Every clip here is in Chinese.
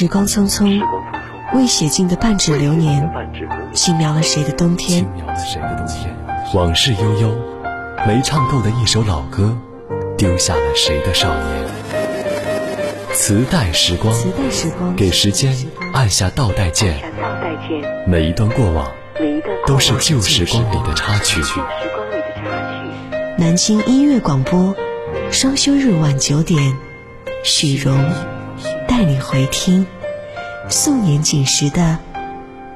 时光匆匆，未写尽的半纸流年，轻描了谁的冬天？往事悠悠，没唱够的一首老歌，丢下了谁的少年？磁带时光，给时间按下倒带键，每一段过往，都是旧时光里的插曲。南京音乐广播，双休日晚九点，许荣带你回听素年锦时的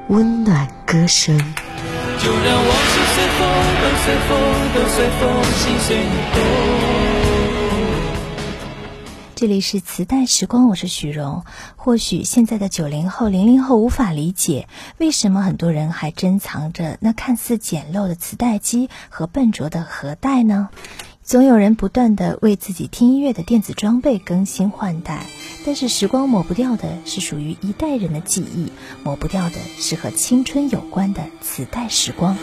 温暖歌声。就让往事随风，都随风，都随风，心随你动。这里是磁带时光，我是许荣。或许现在的九零后、零零后无法理解，为什么很多人还珍藏着那看似简陋的磁带机和笨拙的盒带呢？总有人不断的为自己听音乐的电子装备更新换代，但是时光抹不掉的是属于一代人的记忆，抹不掉的是和青春有关的磁带时光。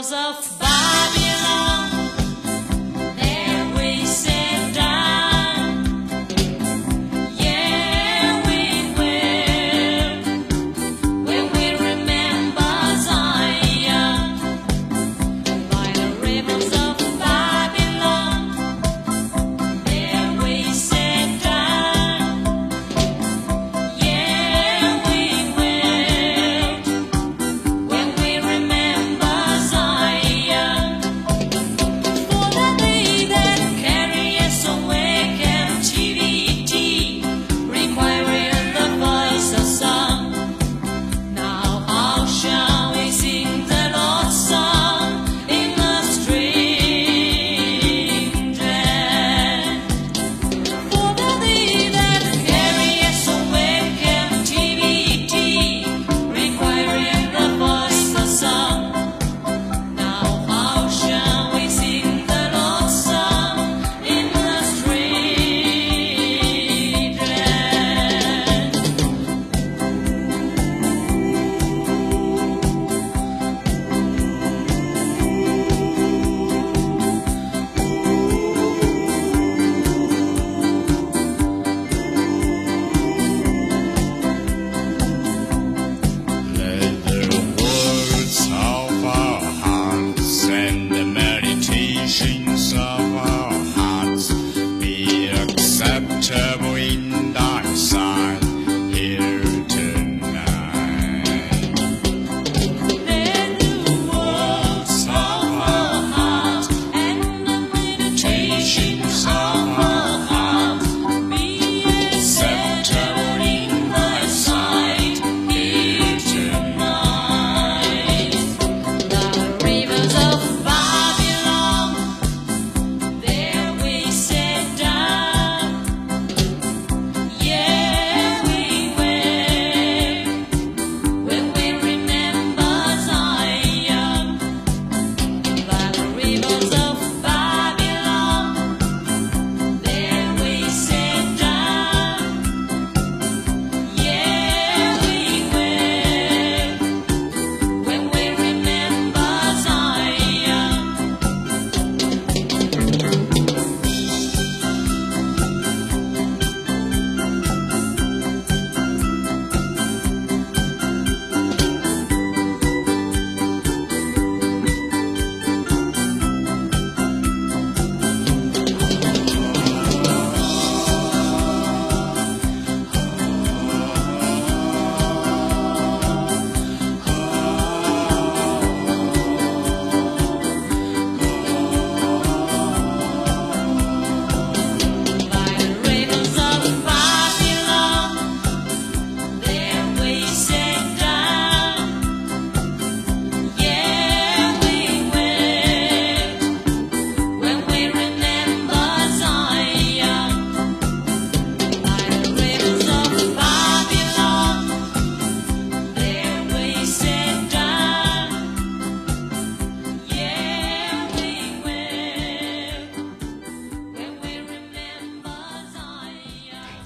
of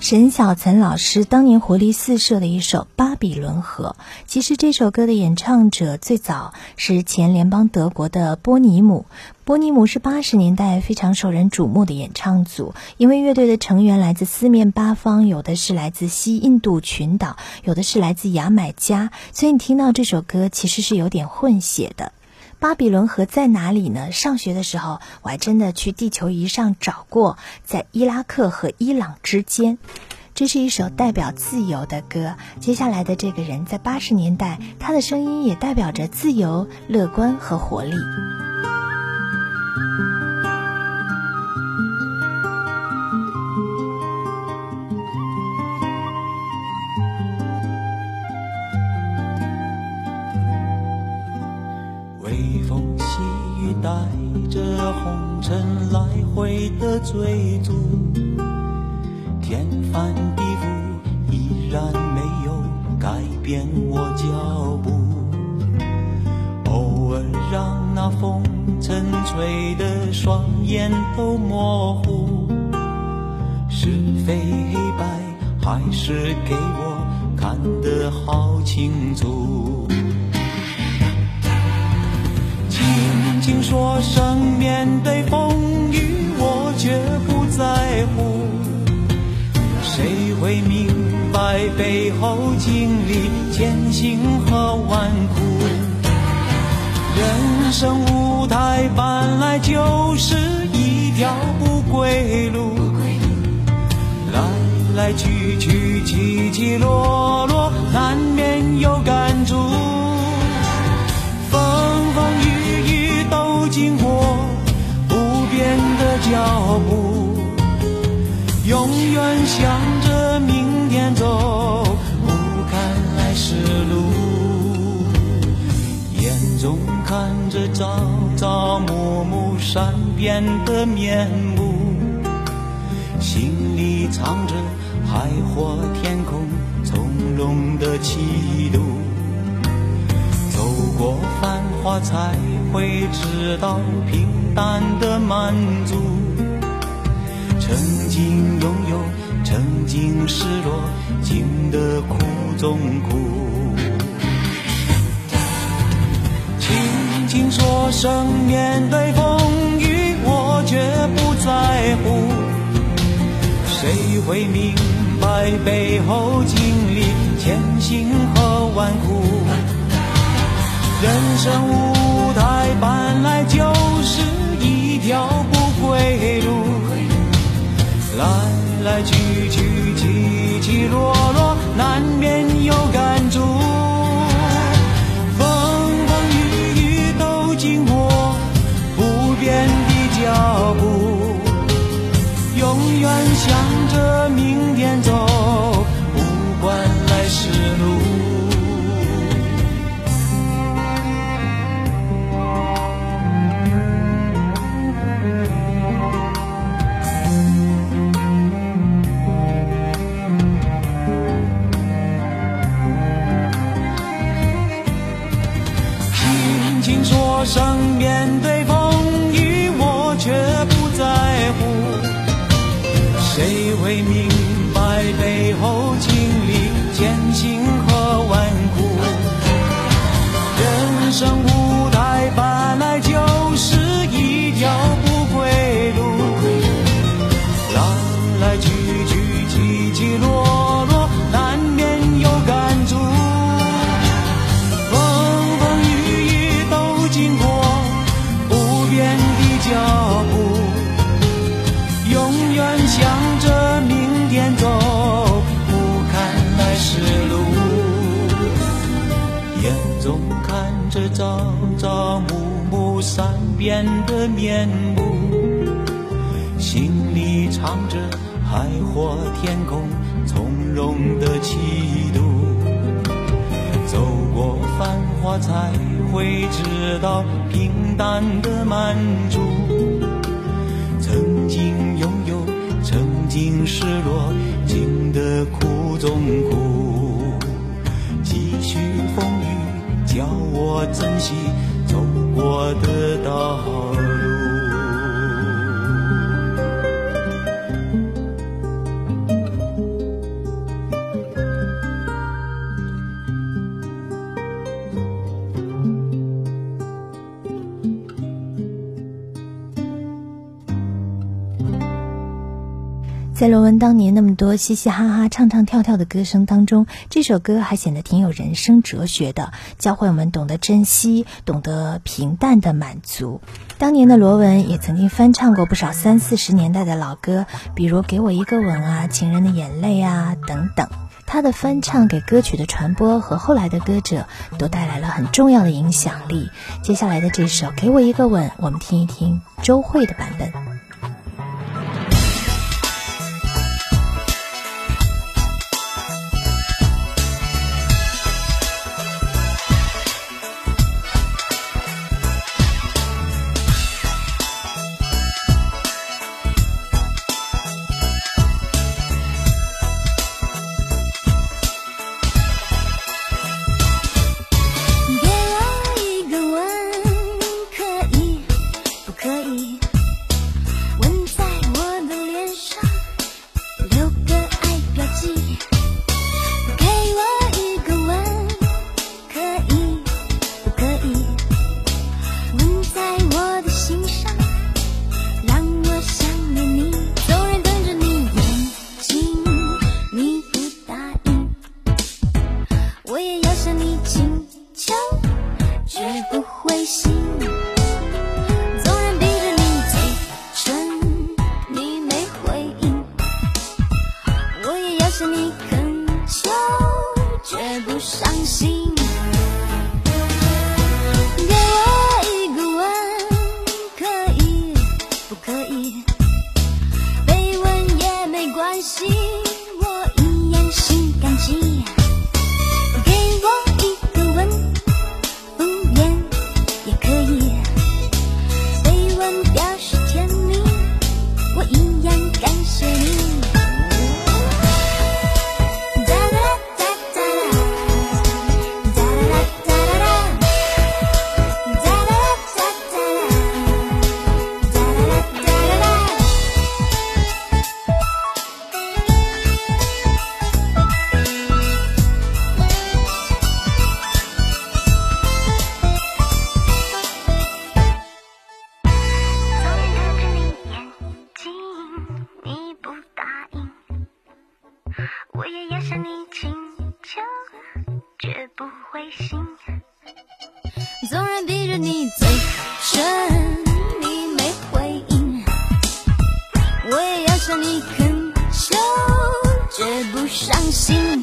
沈小岑老师当年活力四射的一首《巴比伦河》，其实这首歌的演唱者最早是前联邦德国的波尼姆。波尼姆是八十年代非常受人瞩目的演唱组，因为乐队的成员来自四面八方，有的是来自西印度群岛，有的是来自牙买加，所以你听到这首歌其实是有点混血的。巴比伦河在哪里呢？上学的时候，我还真的去地球仪上找过，在伊拉克和伊朗之间。这是一首代表自由的歌。接下来的这个人，在八十年代，他的声音也代表着自由、乐观和活力。带着红尘来回的追逐，天翻地覆，依然没有改变我脚步。偶尔让那风尘吹得双眼都模糊，是非黑白还是给我看得好清楚。轻轻说声面对风雨。却不在乎，谁会明白背后经历艰辛和万苦？人生舞台本来就是一条不归路，来来去去起起落，永远向着明天走，不看来时路。眼中看着朝朝暮暮善变的面目，心里藏着海阔天空从容的气度。走过繁华，才会知道平淡的满足。曾经拥有，曾经失落，经得苦中苦。轻轻说声面对风雨，我却不在乎。谁会明白背后经历千辛和万苦？人生舞台本来就是一条不归路。来来去去，起起落落，难免有感触。风风雨雨都经过，不变的脚步，永远向着上面对风雨，我却不在乎。谁会明朝朝暮暮善变的面目，心里藏着海阔天空从容的气度。走过繁华，才会知道平淡的满足。曾经拥有，曾经失落，经得苦中苦，教我珍惜走过的道路。在罗文当年那么多嘻嘻哈哈、唱唱跳跳的歌声当中，这首歌还显得挺有人生哲学的，教会我们懂得珍惜，懂得平淡的满足。当年的罗文也曾经翻唱过不少三四十年代的老歌，比如《给我一个吻》啊，《情人的眼泪》啊等等。他的翻唱给歌曲的传播和后来的歌者都带来了很重要的影响力。接下来的这首《给我一个吻》，我们听一听周蕙的版本。绝不灰心。纵然逼着你嘴唇，你没回应，我也要向你恳求，绝不伤心。